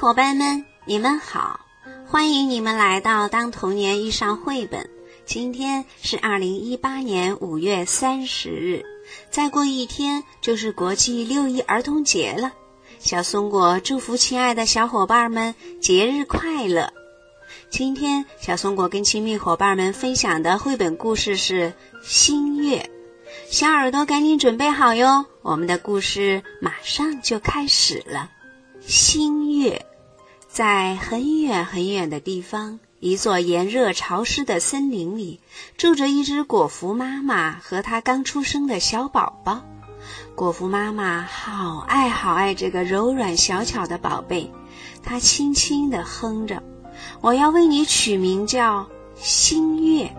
伙伴们，你们好！欢迎你们来到《当童年遇上绘本》。今天是二零一八年五月三十日，再过一天就是国际六一儿童节了。小松果祝福亲爱的小伙伴们节日快乐！今天小松果跟亲密伙伴们分享的绘本故事是《新月》，小耳朵赶紧准备好哟！我们的故事马上就开始了。新月，在很远很远的地方，一座炎热潮湿的森林里，住着一只果蝠妈妈和她刚出生的小宝宝。果蝠妈妈好爱好爱这个柔软小巧的宝贝，她轻轻地哼着：“我要为你取名叫星月。”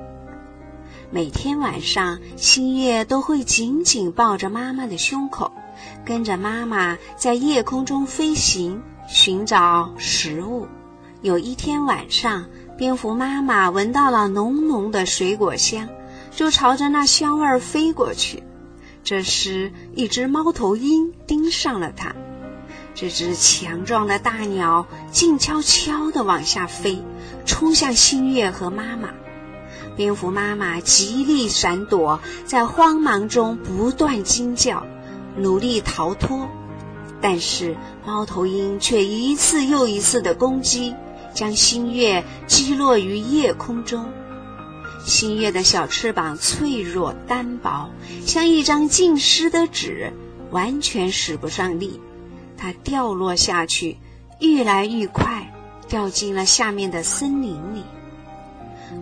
每天晚上，星月都会紧紧抱着妈妈的胸口。跟着妈妈在夜空中飞行，寻找食物。有一天晚上，蝙蝠妈妈闻到了浓浓的水果香，就朝着那香味儿飞过去。这时，一只猫头鹰盯上了它。这只强壮的大鸟静悄悄地往下飞，冲向新月和妈妈。蝙蝠妈妈极力闪躲，在慌忙中不断惊叫。努力逃脱，但是猫头鹰却一次又一次的攻击，将新月击落于夜空中。新月的小翅膀脆弱单薄，像一张浸湿的纸，完全使不上力。它掉落下去，愈来愈快，掉进了下面的森林里。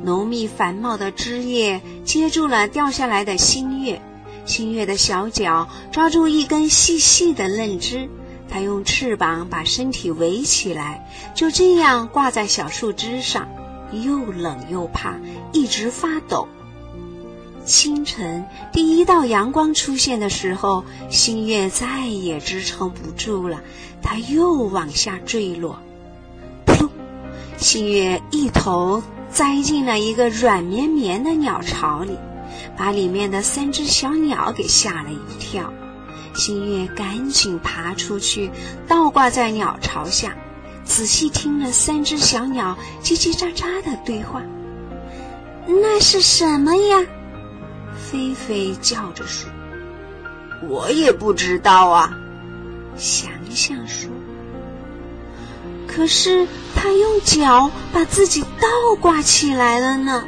浓密繁茂的枝叶接住了掉下来的新月。新月的小脚抓住一根细细的嫩枝，它用翅膀把身体围起来，就这样挂在小树枝上，又冷又怕，一直发抖。清晨第一道阳光出现的时候，新月再也支撑不住了，它又往下坠落。噗！新月一头栽进了一个软绵绵的鸟巢里。把里面的三只小鸟给吓了一跳，新月赶紧爬出去，倒挂在鸟巢下，仔细听了三只小鸟叽叽喳喳的对话。那是什么呀？菲菲叫着说：“我也不知道啊。”想想说：“可是他用脚把自己倒挂起来了呢。”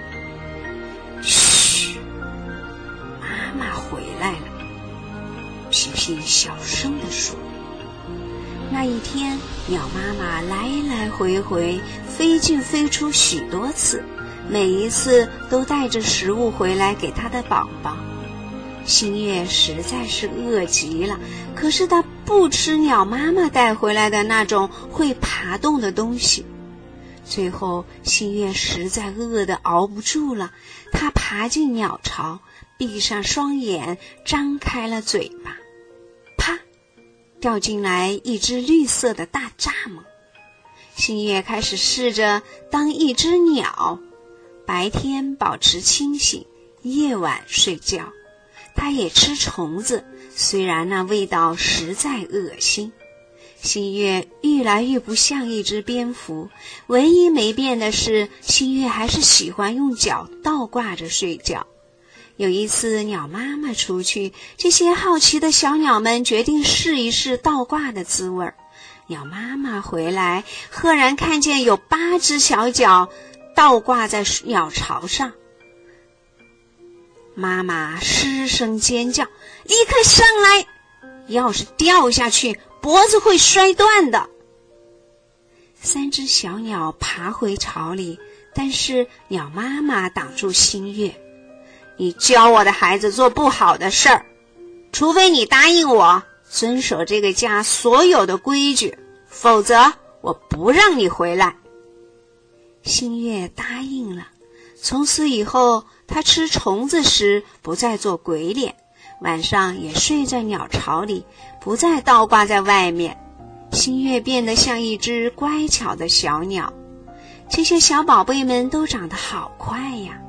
皮皮小声地说：“那一天，鸟妈妈来来回回，飞进飞出许多次，每一次都带着食物回来给它的宝宝。新月实在是饿极了，可是它不吃鸟妈妈带回来的那种会爬动的东西。最后，新月实在饿得熬不住了，它爬进鸟巢，闭上双眼，张开了嘴巴。”掉进来一只绿色的大蚱蜢，星月开始试着当一只鸟，白天保持清醒，夜晚睡觉。它也吃虫子，虽然那味道实在恶心。星月越来越不像一只蝙蝠，唯一没变的是，星月还是喜欢用脚倒挂着睡觉。有一次，鸟妈妈出去，这些好奇的小鸟们决定试一试倒挂的滋味儿。鸟妈妈回来，赫然看见有八只小脚倒挂在鸟巢上。妈妈失声尖叫：“立刻上来！要是掉下去，脖子会摔断的。”三只小鸟爬回巢里，但是鸟妈妈挡住新月。你教我的孩子做不好的事儿，除非你答应我遵守这个家所有的规矩，否则我不让你回来。新月答应了。从此以后，他吃虫子时不再做鬼脸，晚上也睡在鸟巢里，不再倒挂在外面。新月变得像一只乖巧的小鸟。这些小宝贝们都长得好快呀！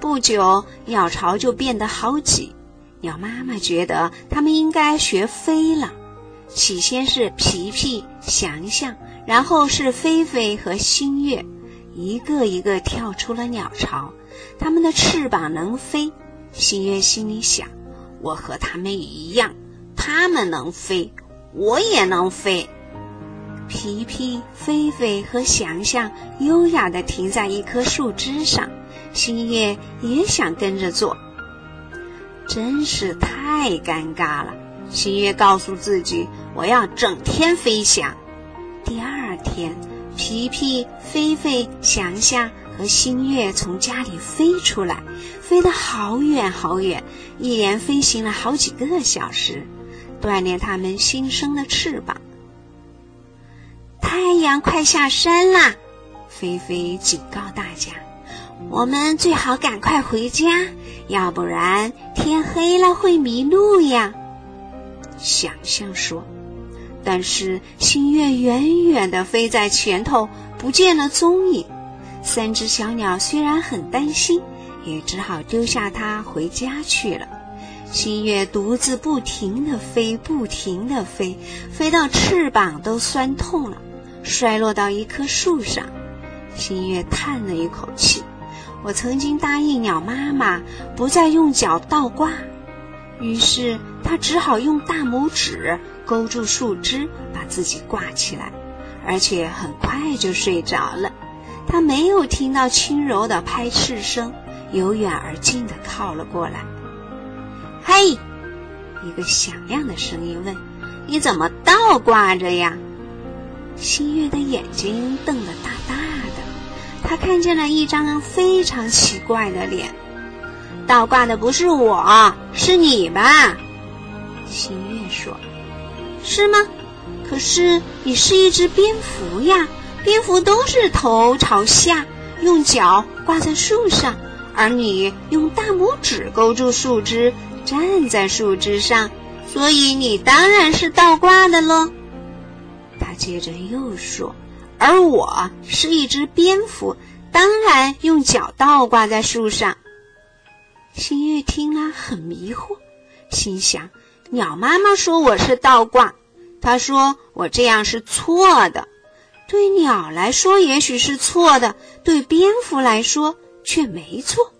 不久，鸟巢就变得好挤。鸟妈妈觉得它们应该学飞了。起先是皮皮、翔翔，然后是菲菲和新月，一个一个跳出了鸟巢。它们的翅膀能飞。新月心里想：我和它们一样，它们能飞，我也能飞。皮皮、菲菲和翔翔优雅地停在一棵树枝上，新月也想跟着做。真是太尴尬了。新月告诉自己：“我要整天飞翔。”第二天，皮皮、菲菲、祥祥和新月从家里飞出来，飞得好远好远，一连飞行了好几个小时，锻炼他们新生的翅膀。太阳快下山啦！菲菲警告大家：“我们最好赶快回家，要不然天黑了会迷路呀。”想象说，但是新月远远地飞在前头，不见了踪影。三只小鸟虽然很担心，也只好丢下它回家去了。新月独自不停地飞，不停地飞，飞到翅膀都酸痛了，摔落到一棵树上。新月叹了一口气：“我曾经答应鸟妈妈，不再用脚倒挂。”于是它只好用大拇指勾住树枝，把自己挂起来，而且很快就睡着了。它没有听到轻柔的拍翅声，由远而近的靠了过来。“嘿！”一个响亮的声音问，“你怎么倒挂着呀？”新月的眼睛瞪得大大，他看见了一张非常奇怪的脸。倒挂的不是我，是你吧？新月说：“是吗？可是你是一只蝙蝠呀，蝙蝠都是头朝下，用脚挂在树上，而你用大拇指勾住树枝，站在树枝上，所以你当然是倒挂的喽。”他接着又说：“而我是一只蝙蝠，当然用脚倒挂在树上。”新月听了很迷惑，心想：鸟妈妈说我是倒挂，她说我这样是错的。对鸟来说也许是错的，对蝙蝠来说却没错。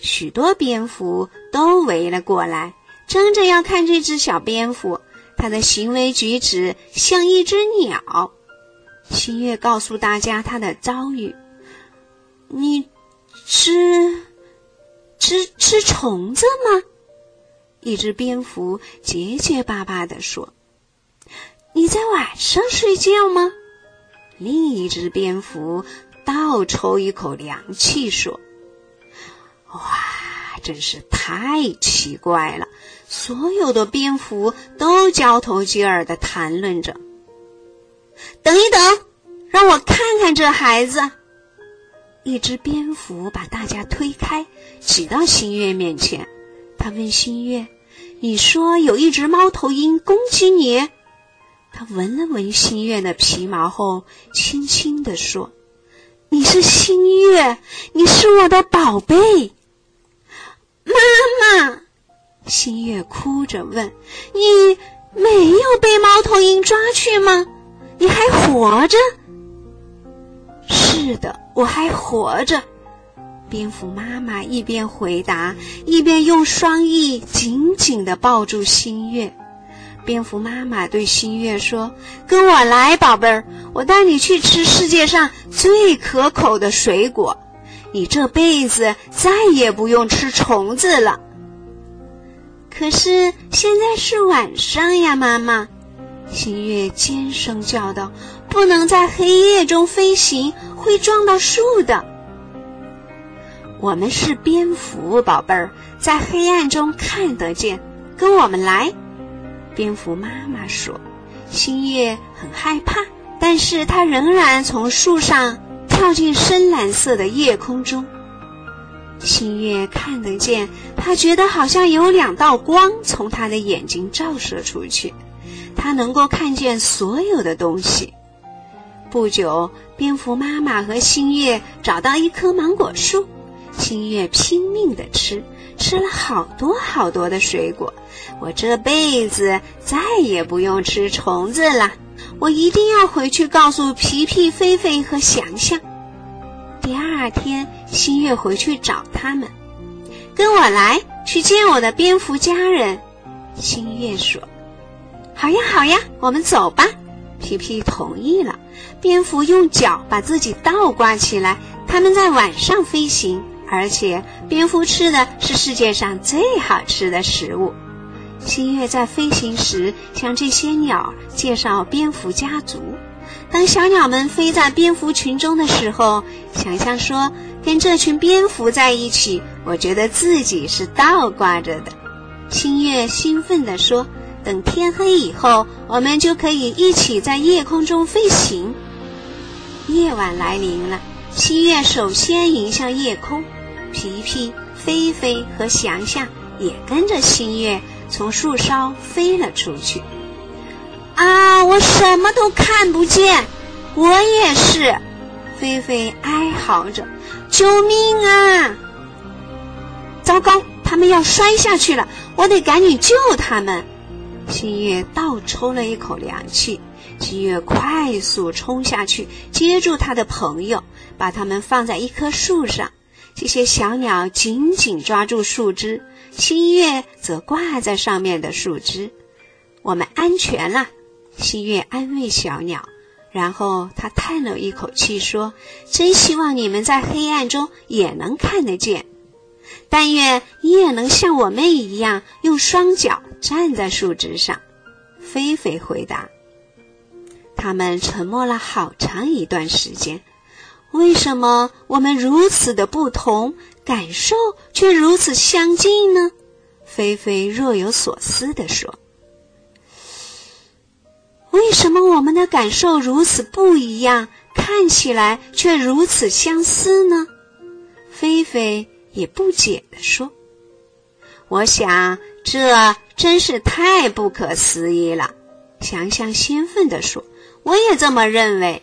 许多蝙蝠都围了过来，争着要看这只小蝙蝠。它的行为举止像一只鸟。新月告诉大家他的遭遇：你吃。吃吃虫子吗？一只蝙蝠结结巴巴地说：“你在晚上睡觉吗？”另一只蝙蝠倒抽一口凉气说：“哇，真是太奇怪了！”所有的蝙蝠都交头接耳地谈论着。等一等，让我看看这孩子。一只蝙蝠把大家推开，挤到新月面前。他问新月：“你说有一只猫头鹰攻击你？”他闻了闻新月的皮毛后，轻轻地说：“你是新月，你是我的宝贝。”妈妈，新月哭着问：“你没有被猫头鹰抓去吗？你还活着？”是的，我还活着。蝙蝠妈妈一边回答，一边用双翼紧紧地抱住新月。蝙蝠妈妈对新月说：“跟我来，宝贝儿，我带你去吃世界上最可口的水果。你这辈子再也不用吃虫子了。”可是现在是晚上呀，妈妈。新月尖声叫道：“不能在黑夜中飞行，会撞到树的。”我们是蝙蝠，宝贝儿，在黑暗中看得见。跟我们来，蝙蝠妈妈说。新月很害怕，但是它仍然从树上跳进深蓝色的夜空中。新月看得见，他觉得好像有两道光从他的眼睛照射出去。他能够看见所有的东西。不久，蝙蝠妈妈和新月找到一棵芒果树，新月拼命地吃，吃了好多好多的水果，我这辈子再也不用吃虫子了。我一定要回去告诉皮皮、菲菲和翔翔。第二天，新月回去找他们，跟我来去见我的蝙蝠家人。新月说：“好呀，好呀，我们走吧。”皮皮同意了。蝙蝠用脚把自己倒挂起来，它们在晚上飞行，而且蝙蝠吃的是世界上最好吃的食物。新月在飞行时向这些鸟介绍蝙蝠家族。当小鸟们飞在蝙蝠群中的时候，想象说：“跟这群蝙蝠在一起，我觉得自己是倒挂着的。”新月兴奋地说：“等天黑以后，我们就可以一起在夜空中飞行。”夜晚来临了，新月首先迎向夜空，皮皮、菲菲和翔翔也跟着新月。从树梢飞了出去，啊！我什么都看不见，我也是。菲菲哀嚎着：“救命啊！”糟糕，他们要摔下去了，我得赶紧救他们。新月倒抽了一口凉气，新月快速冲下去，接住他的朋友，把他们放在一棵树上。这些小鸟紧紧抓住树枝。新月则挂在上面的树枝，我们安全了。新月安慰小鸟，然后他叹了一口气说：“真希望你们在黑暗中也能看得见，但愿你也能像我们一样用双脚站在树枝上。”菲菲回答。他们沉默了好长一段时间。为什么我们如此的不同？感受却如此相近呢？菲菲若有所思地说：“为什么我们的感受如此不一样，看起来却如此相似呢？”菲菲也不解地说：“我想这真是太不可思议了。”翔翔兴奋地说：“我也这么认为。”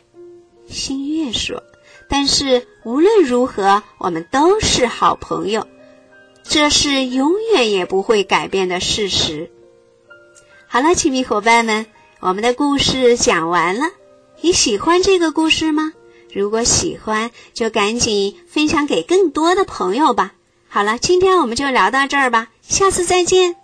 新月说。但是无论如何，我们都是好朋友，这是永远也不会改变的事实。好了，亲密伙伴们，我们的故事讲完了。你喜欢这个故事吗？如果喜欢，就赶紧分享给更多的朋友吧。好了，今天我们就聊到这儿吧，下次再见。